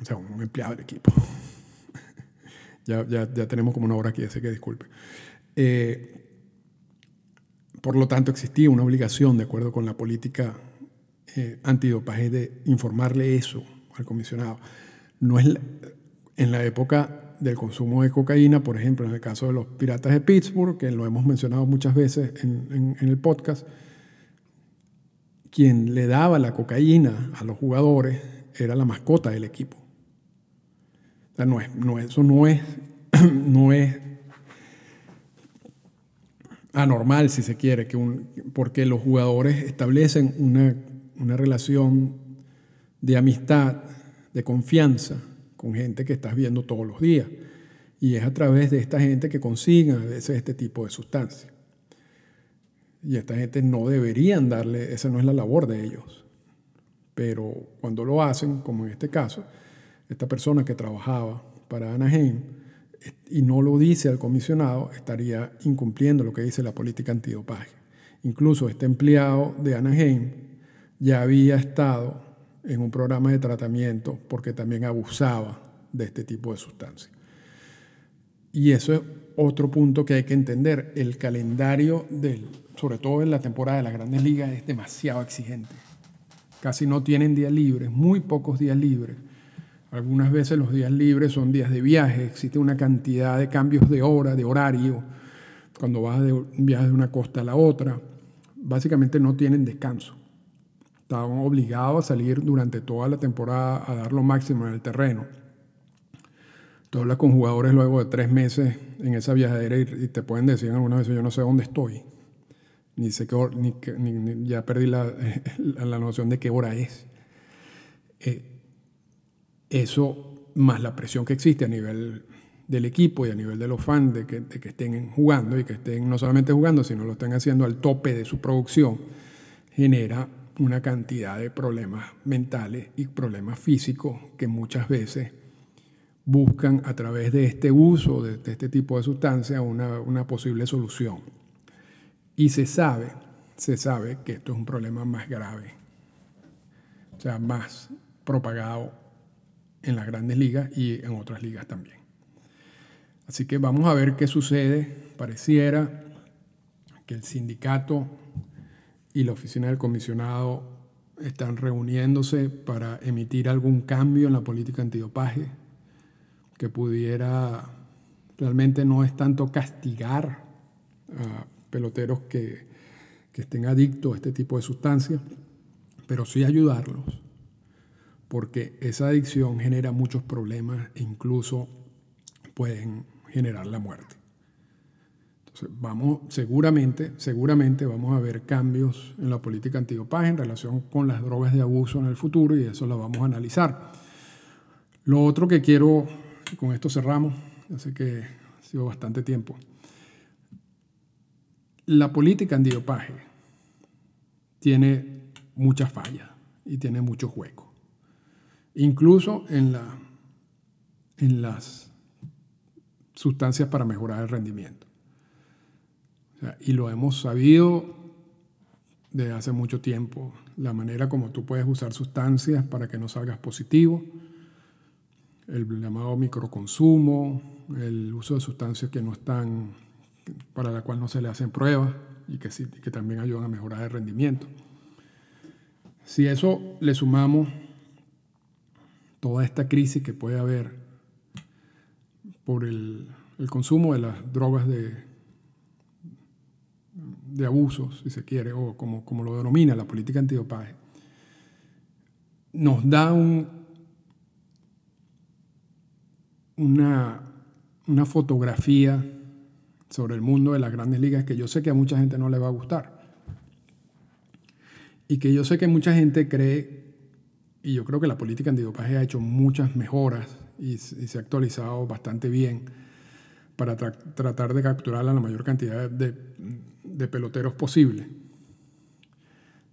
O sea, un empleado del equipo. Ya, ya, ya tenemos como una hora aquí, así que disculpe. Eh, por lo tanto, existía una obligación, de acuerdo con la política eh, antidopaje, de informarle eso al comisionado. No es en la época del consumo de cocaína, por ejemplo, en el caso de los piratas de Pittsburgh, que lo hemos mencionado muchas veces en, el podcast, quien le daba la cocaína a los jugadores era la mascota del equipo. O sea, no es, no, eso no es, no es anormal, si se quiere, que un, porque los jugadores establecen una, una relación de amistad, de confianza con gente que estás viendo todos los días. Y es a través de esta gente que consiguen a veces este tipo de sustancias. Y esta gente no deberían darle, esa no es la labor de ellos. Pero cuando lo hacen, como en este caso, esta persona que trabajaba para Anaheim, y no lo dice al comisionado, estaría incumpliendo lo que dice la política antidopaje. Incluso este empleado de Anaheim ya había estado en un programa de tratamiento porque también abusaba de este tipo de sustancias. Y eso es otro punto que hay que entender. El calendario, del, sobre todo en la temporada de las grandes ligas, es demasiado exigente. Casi no tienen días libres, muy pocos días libres. Algunas veces los días libres son días de viaje, existe una cantidad de cambios de hora, de horario, cuando vas de de una costa a la otra. Básicamente no tienen descanso. Estaban obligados a salir durante toda la temporada a dar lo máximo en el terreno. Tú hablas con jugadores luego de tres meses en esa viajadera y, te pueden decir alguna vez, yo no sé dónde estoy. Ni sé qué ni, ni, ya perdí la, la, noción de qué hora es. Eh, eso, más la presión que existe a nivel del equipo y a nivel de los fans de que, estén jugando y que estén no solamente jugando, sino lo estén haciendo al tope de su producción, genera una cantidad de problemas mentales y problemas físicos que muchas veces buscan a través de este uso de, este tipo de sustancias una, una, posible solución. Y se sabe, se sabe que esto es un problema más grave, o sea, más propagado en las grandes ligas y en otras ligas también. Así que vamos a ver qué sucede. Pareciera que el sindicato y la oficina del comisionado están reuniéndose para emitir algún cambio en la política antidopaje que pudiera realmente no es tanto castigar a peloteros que, que estén adictos a este tipo de sustancias, pero sí ayudarlos porque esa adicción genera muchos problemas e incluso pueden generar la muerte. Entonces, vamos, seguramente, seguramente vamos a ver cambios en la política antidopaje en relación con las drogas de abuso en el futuro y eso lo vamos a analizar. Lo otro que quiero, con esto cerramos, ya sé que ha sido bastante tiempo. La política antidopaje tiene muchas fallas y tiene muchos huecos incluso en, la, en las sustancias para mejorar el rendimiento. y lo hemos sabido desde hace mucho tiempo, la manera como tú puedes usar sustancias para que no salgas positivo, el llamado microconsumo, el uso de sustancias que no están, para la cual no se le hacen pruebas y que también ayudan a mejorar el rendimiento. Si eso le sumamos toda esta crisis que puede haber por el, consumo de las drogas de, de abuso, si se quiere, o como, como lo denomina la política antidopaje, nos da un, una, una fotografía sobre el mundo de las grandes ligas que yo sé que a mucha gente no le va a gustar. Y que yo sé que mucha gente cree y yo creo que la política antidopaje ha hecho muchas mejoras y, se ha actualizado bastante bien para tratar de capturar a la mayor cantidad de, peloteros posible.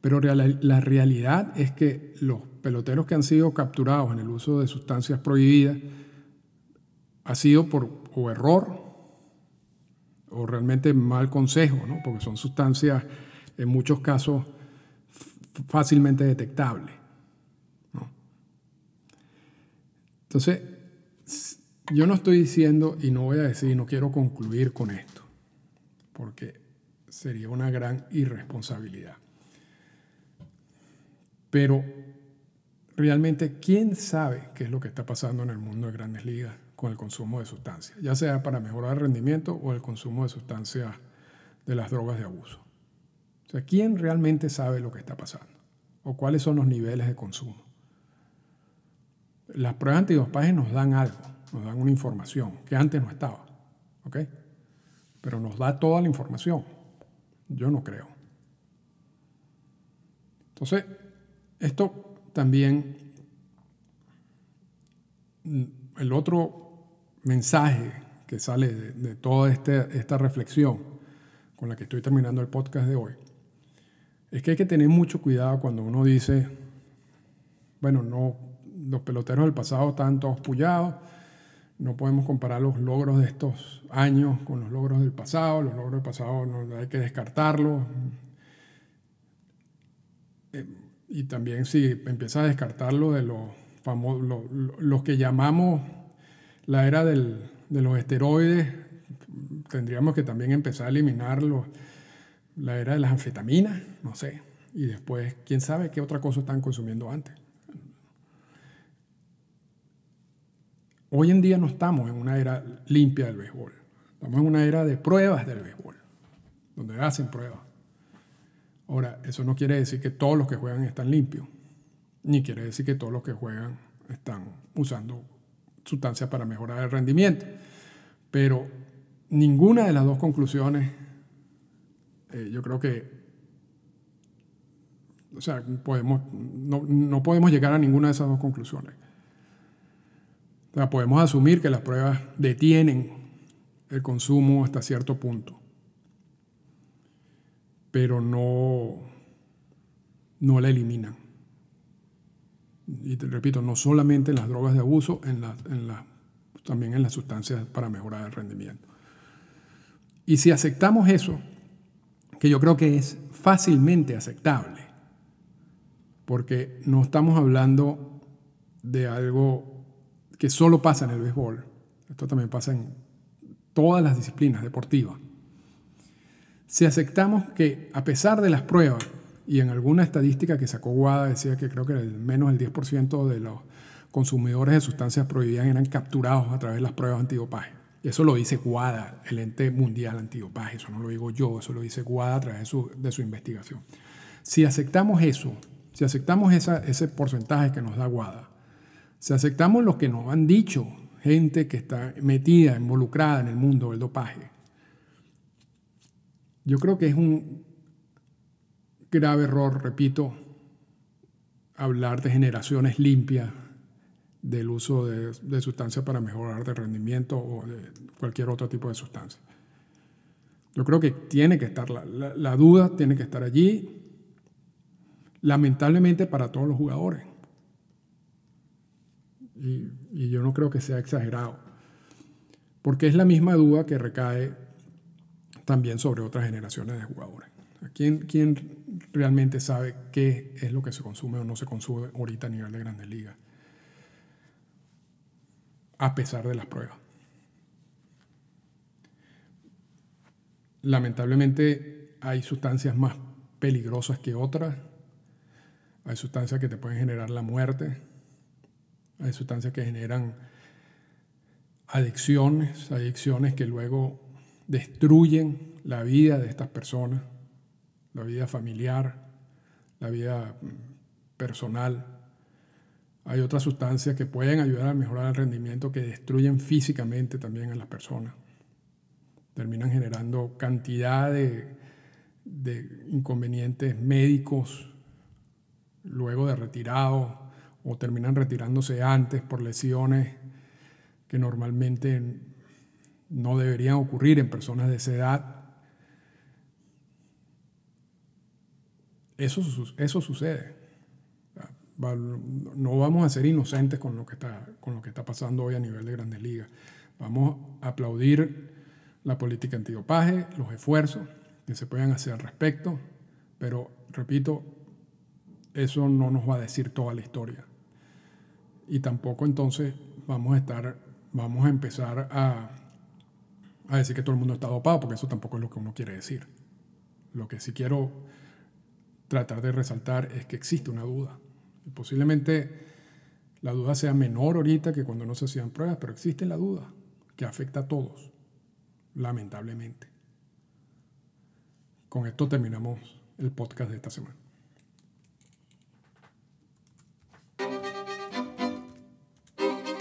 Pero la realidad es que los peloteros que han sido capturados en el uso de sustancias prohibidas ha sido por error o realmente mal consejo, ¿no? porque son sustancias en muchos casos fácilmente detectables. Entonces, yo no estoy diciendo, y no voy a decir, no quiero concluir con esto, porque sería una gran irresponsabilidad. Pero realmente, ¿quién sabe qué es lo que está pasando en el mundo de grandes ligas con el consumo de sustancias? Ya sea para mejorar el rendimiento o el consumo de sustancias de las drogas de abuso. O sea, ¿quién realmente sabe lo que está pasando? ¿O cuáles son los niveles de consumo? Las pruebas antidopaje nos dan algo, nos dan una información que antes no estaba. ¿Ok? Pero nos da toda la información. Yo no creo. Entonces, esto también, mm, el otro mensaje que sale de, toda este, esta reflexión con la que estoy terminando el podcast de hoy, es que hay que tener mucho cuidado cuando uno dice, bueno, no, los peloteros del pasado están todos pullados, no podemos comparar los logros de estos años con los logros del pasado, los logros del pasado no, hay que descartarlos. Eh, y también si empieza a descartarlo de los famosos, los que llamamos la era de los esteroides, tendríamos que también empezar a eliminar la era de las anfetaminas, no sé. Y después, quién sabe qué otra cosa están consumiendo antes. Hoy en día no estamos en una era limpia del béisbol. Estamos en una era de pruebas del béisbol, donde hacen pruebas. Ahora, eso no quiere decir que todos los que juegan están limpios, ni quiere decir que todos los que juegan están usando sustancias para mejorar el rendimiento. Pero ninguna de las dos conclusiones, eh, yo creo que, o sea, no podemos llegar a ninguna de esas dos conclusiones podemos asumir que las pruebas detienen el consumo hasta cierto punto, pero no, no la eliminan. Y repito, no solamente en las drogas de abuso, en también en las sustancias para mejorar el rendimiento. Y si aceptamos eso, que yo creo que es fácilmente aceptable, porque no estamos hablando de algo que solo pasa en el béisbol, esto también pasa en todas las disciplinas deportivas, si aceptamos que a pesar de las pruebas, y en alguna estadística que sacó Guada decía que creo que el menos del 10% de los consumidores de sustancias prohibidas eran capturados a través de las pruebas antidopaje. Eso lo dice Guada, el ente mundial antidopaje, eso no lo digo yo, eso lo dice Guada a través de su, de su investigación. Si aceptamos eso, si aceptamos ese porcentaje que nos da Guada, si aceptamos lo que nos han dicho gente que está metida, involucrada en el mundo del dopaje, yo creo que es un grave error, repito, hablar de generaciones limpias del uso de, sustancias para mejorar el rendimiento o de cualquier otro tipo de sustancia. Yo creo que tiene que estar, la duda tiene que estar allí, lamentablemente para todos los jugadores y, yo no creo que sea exagerado, porque es la misma duda que recae también sobre otras generaciones de jugadores. ¿Quién, ¿Quién realmente sabe qué es lo que se consume o no se consume ahorita a nivel de grandes ligas? A pesar de las pruebas. Lamentablemente hay sustancias más peligrosas que otras. Hay sustancias que te pueden generar la muerte hay sustancias que generan adicciones, adicciones que luego destruyen la vida de estas personas, la vida familiar, la vida mm, personal. Hay otras sustancias que pueden ayudar a mejorar el rendimiento que destruyen físicamente también a las personas. Terminan generando cantidad de, de inconvenientes médicos luego de retirado o terminan retirándose antes por lesiones que normalmente no deberían ocurrir en personas de esa edad. Eso, eso sucede. No vamos a ser inocentes con lo, que está, con lo que está pasando hoy a nivel de grandes ligas. Vamos a aplaudir la política antidopaje, los esfuerzos que se puedan hacer al respecto, pero repito, eso no nos va a decir toda la historia y tampoco entonces vamos a estar vamos a empezar a, a decir que todo el mundo está dopado, porque eso tampoco es lo que uno quiere decir. Lo que sí quiero tratar de resaltar es que existe una duda. Posiblemente la duda sea menor ahorita que cuando no se hacían pruebas, pero existe la duda que afecta a todos, lamentablemente. Con esto terminamos el podcast de esta semana.